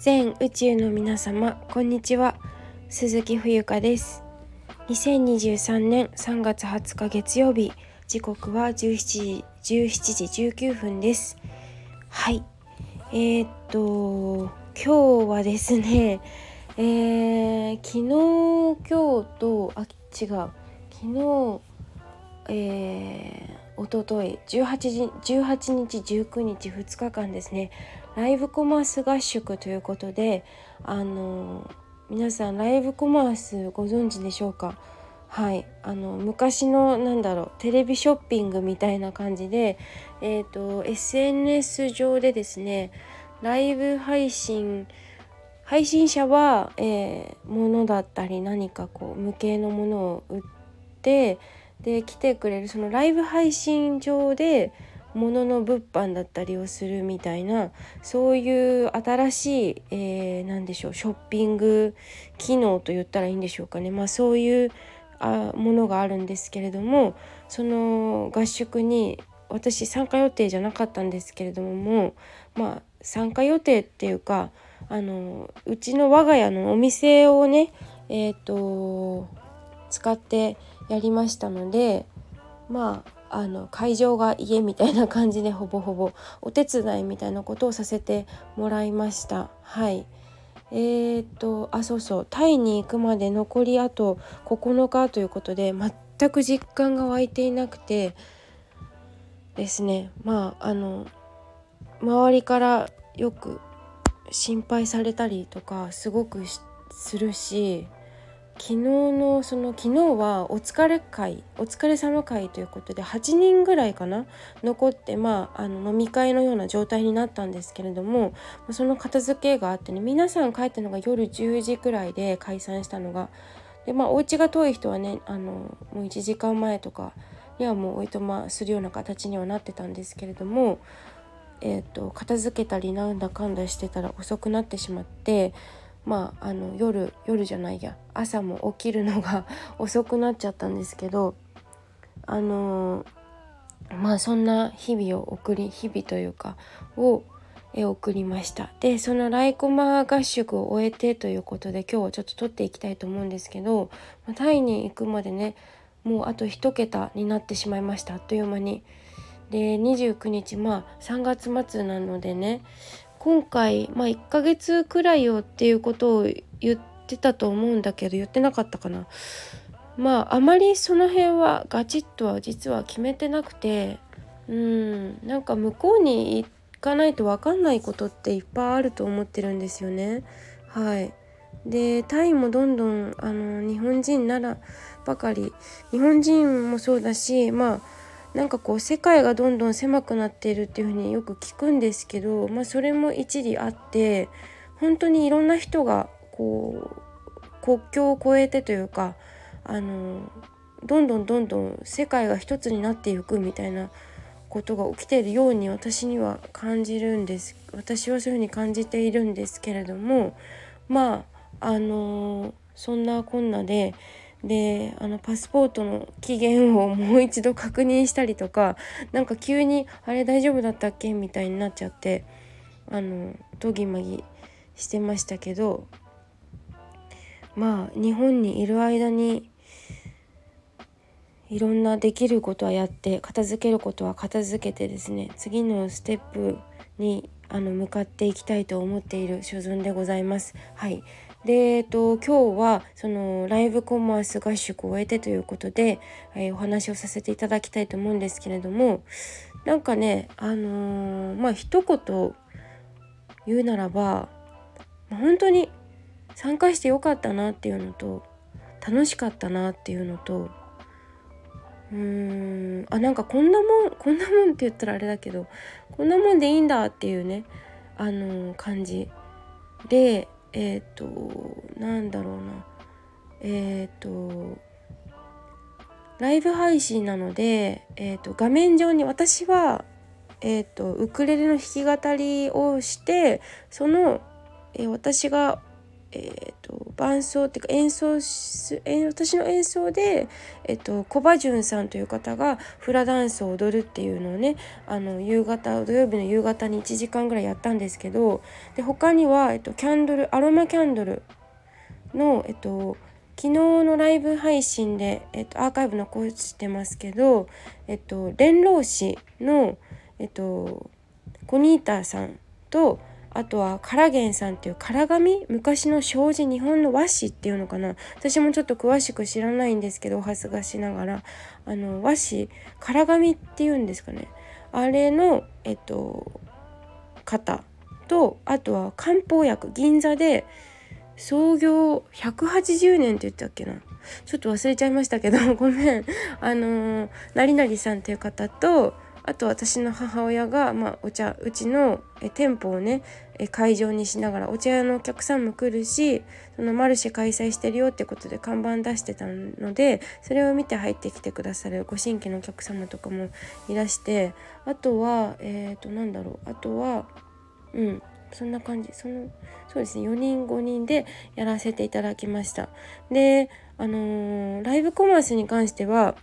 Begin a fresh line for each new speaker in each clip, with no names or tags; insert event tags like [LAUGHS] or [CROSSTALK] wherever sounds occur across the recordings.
全宇宙の皆様こんにちは。鈴木冬香です。2023年3月20日月曜日時刻は17時 ,17 時19分です。はい。えー、っと今日はですね [LAUGHS] えー、昨日今日とあ違う。昨日えー、おととい18日18日19日2日間ですね。ライブコマース合宿ということであの皆さんライブコマースご存知でしょうか？はい。あの昔のなんだろうテレビショッピングみたいな感じで、えーと、SNS 上でですねライブ配信配信者は、えー、物だったり何かこう無形のものを売ってで来てくれるそのライブ配信上で物の物販だったりをするみたいなそういう新しい、えー、何でしょうショッピング機能と言ったらいいんでしょうかね、まあ、そういうあものがあるんですけれどもその合宿に私参加予定じゃなかったんですけれどももまあ参加予定っていうかあのうちの我が家のお店をねえっ、ー、と使ってやりましたのでまああの会場が家みたいな感じでほぼほぼお手伝いみたいなことをさせてもらいました。はい。えー、っとあそうそう。タイに行くまで残りあと9日ということで全く実感が湧いていなくてですね。まああの周りからよく心配されたりとかすごくするし昨日のその昨日はお疲れ会お疲れ様会ということで8人ぐらいかな残ってまああの飲み会のような状態になったんですけれどもその片付けがあってね皆さん帰ったのが夜10時くらいで解散したのがでまあお家が遠い人はねあのもう1時間前とかにはもうおいとまするような形にはなってたんですけれどもえーと片付けたりなんだかんだしてたら遅くなってしまってまああの夜夜じゃないや朝も起きるのが [LAUGHS] 遅くなっちゃったんですけどあのまあそんな日々を送り日々というかを送りましたでそのライコマ合宿を終えてということで今日はちょっと撮っていきたいと思うんですけどタイに行くまでねもうあと1桁になってしまいましたあっという間に。で29日まあ3月末なのでね今回、まあ、1ヶ月くらいよっていうことを言ってたと思うんだけど言ってなかったかな。まああまりその辺はガチッとは実は決めてなくてうんなんか向こうに行かないと分かんないことっていっぱいあると思ってるんですよね。はいでタイもどんどんあの日本人ならばかり日本人もそうだしまあなんかこう世界がどんどん狭くなっているっていうふうによく聞くんですけど、まあ、それも一理あって本当にいろんな人がこう国境を越えてというかあのどんどんどんどん世界が一つになっていくみたいなことが起きているように私には感じるんです。私はそういうふうに感じているんですけれどもまああのそんなこんなでであのパスポートの期限をもう一度確認したりとかなんか急に「あれ大丈夫だったっけ?」みたいになっちゃってあのどぎまぎしてましたけどまあ日本にいる間にいろんなできることはやって片付けることは片付けてですね次のステップにあの向かっていきたいと思っている所存でございます。はいで、えっと、今日はそのライブコマース合宿を終えてということで、えー、お話をさせていただきたいと思うんですけれどもなんかねあのー、まあ一言言うならば本当に参加してよかったなっていうのと楽しかったなっていうのとうーん。あなんかこんなもんこんなもんって言ったらあれだけどこんなもんでいいんだっていうねあのー、感じ。でえっ、ー、となんだろうな。えっ、ー、とライブ配信なので、えーと、画面上に私は、えーと、ウクレレの弾き語りをしてその、えー、私がえーと、伴奏っていうか演奏す私の演奏で、えーと、コバジュンさんという方がフラダンスを踊るっていうのをねあの夕方土曜日の夕方に1時間ぐらいやったんですけどで他には、えーと、キャンドルアロマキャンドルの、えー、と昨日のライブ配信で、えー、とアーカイブ残してますけど、えー、と連老師の、えー、とコニータさんとあとはカラゲンさんっていう唐紙昔の障子日本の和紙っていうのかな？私もちょっと詳しく知らないんですけどお恥ずかしながら。あの和紙唐紙っていうんですかね？あれのえっと方とあとは漢方薬銀座で創業180年って言ったっけな？ちょっと忘れちゃいましたけどごめん。あのなりなりさんっていう方とあと私の母親が、まあ、お茶うちのえ店舗をねえ会場にしながらお茶屋のお客さんも来るしそのマルシェ開催してるよってことで看板出してたのでそれを見て入ってきてくださるご新規のお客様とかもいらしてあとはえっ、ー、となんだろうあとはうんそんな感じ。そのそうですね4人5人でやらせていただきました。であのー、ライブコマースに関しては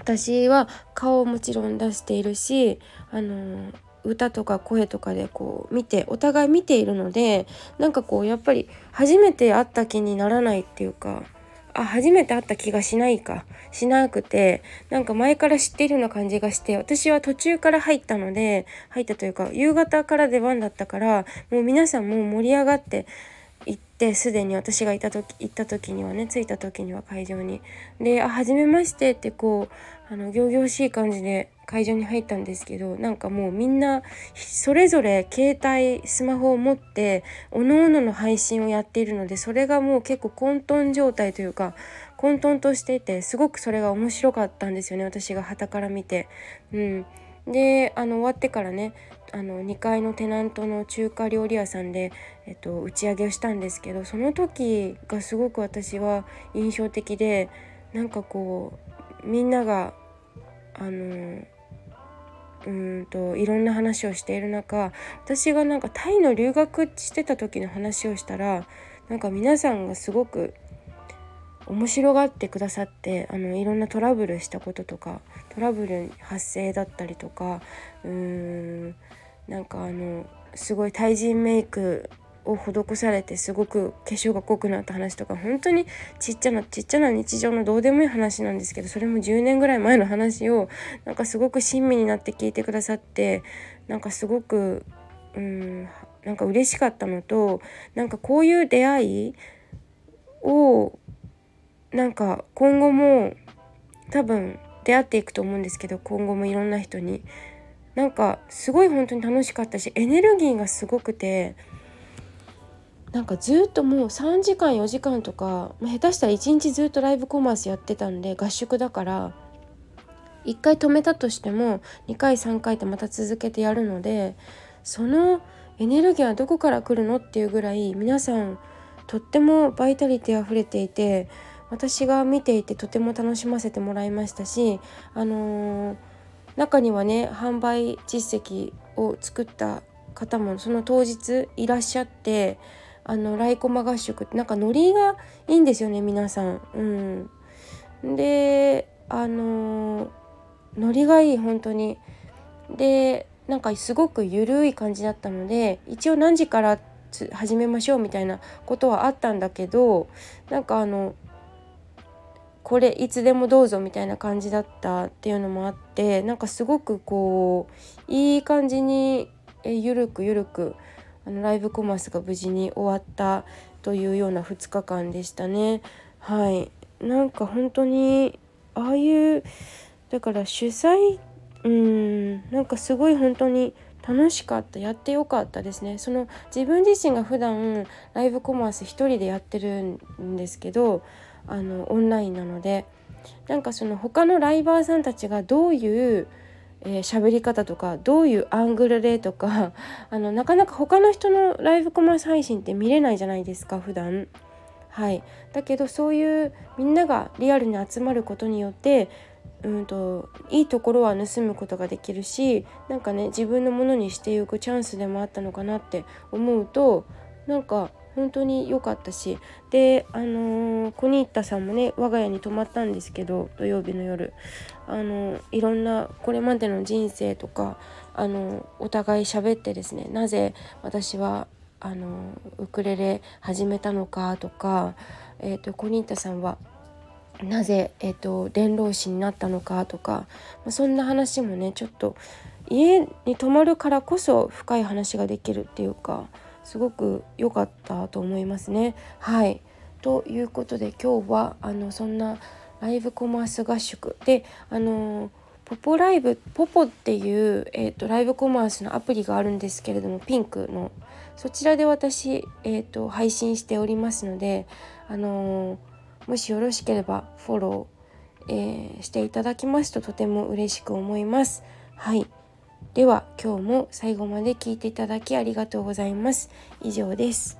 私は顔をもちろん出しているしあの歌とか声とかでこう見てお互い見ているのでなんかこうやっぱり初めて会った気にならないっていうかあ初めて会った気がしないかしなくてなんか前から知っているような感じがして私は途中から入ったので入ったというか夕方から出番だったからもう皆さんもう盛り上がって行ってすでに私がいた時行った時にはね着いた時には会場に。で「あ初めまして」ってこうあの仰々しい感じで会場に入ったんですけどなんかもうみんなそれぞれ携帯スマホを持っておのおのの配信をやっているのでそれがもう結構混沌状態というか混沌としていてすごくそれが面白かったんですよね私が傍から見て。うん、であの終わってからねあの2階のテナントの中華料理屋さんで、えっと、打ち上げをしたんですけどその時がすごく私は印象的でなんかこうみんながあのうんといろんな話をしている中私がなんかタイの留学してた時の話をしたらなんか皆さんがすごく面白がってくださってあのいろんなトラブルしたこととかトラブル発生だったりとかうーんなんかあのすごい対人メイクを施されてすごく化粧が濃くなった話とか本当にちっちゃなちっちゃな日常のどうでもいい話なんですけどそれも10年ぐらい前の話をなんかすごく親身になって聞いてくださってなんかすごくうんなんか嬉しかったのとなんかこういう出会いをなんか今後も多分出会っていくと思うんですけど今後もいろんな人に。なんかすごい本当に楽しかったしエネルギーがすごくてなんかずっともう3時間4時間とか、下手したら1日ずっとライブコマースやってたんで合宿だから1回止めたとしても2回3回ってまた続けてやるのでそのエネルギーはどこから来るのっていうぐらい皆さんとってもバイタリティ溢れていて私が見ていてとても楽しませてもらいましたし、あのー、中にはね販売実績を作った方もその当日いらっしゃってあのライコマ合宿ってなんかノリがいいんですよね皆さん。うん、であのー、ノリがいい本当に。でなんかすごく緩い感じだったので一応何時から始めましょうみたいなことはあったんだけどなんかあのこれいつでもどうぞみたいな感じだったっていうのもあってなんかすごくこういい感じにえゆるくゆるくあのライブコマースが無事に終わったというような2日間でしたね。はいなんか本当にああいうだから主催うんなんかすごい本当に楽しかったやってよかったですねその自分自身が普段ライブコマース一人でやってるんですけどあのオンラインなのでなんかその他のライバーさんたちがどういうえー、喋り方とかどういうアングルでとか [LAUGHS] あのなかなか他の人のライブコマース配信って見れないじゃないですか普段。はい。だけどそういうみんながリアルに集まることによってうんといいところは盗むことができるしなんかね自分のものにしていくチャンスでもあったのかなって思うとなんか本当に良かったしであのー、コニータさんもね我が家に泊まったんですけど土曜日の夜あのー、いろんなこれまでの人生とかあのー、お互い喋ってですねなぜ私はあのウクレレ始めたのかとか、えーと、コニータさんはなぜ、えーと伝道師になったのかとかまそんな話もねちょっと家に泊まるからこそ深い話ができるっていうかすごく良かったと思いますね。はいということで今日はあのそんなライブコマース合宿であのポポライブポポっていう、えーと、ライブコマースのアプリがあるんですけれどもピンクのそちらで私、えーと、配信しておりますので、あのもしよろしければフォロー、えー、していただきますととても嬉しく思います。はいでは今日も最後まで聞いていただきありがとうございます。以上です。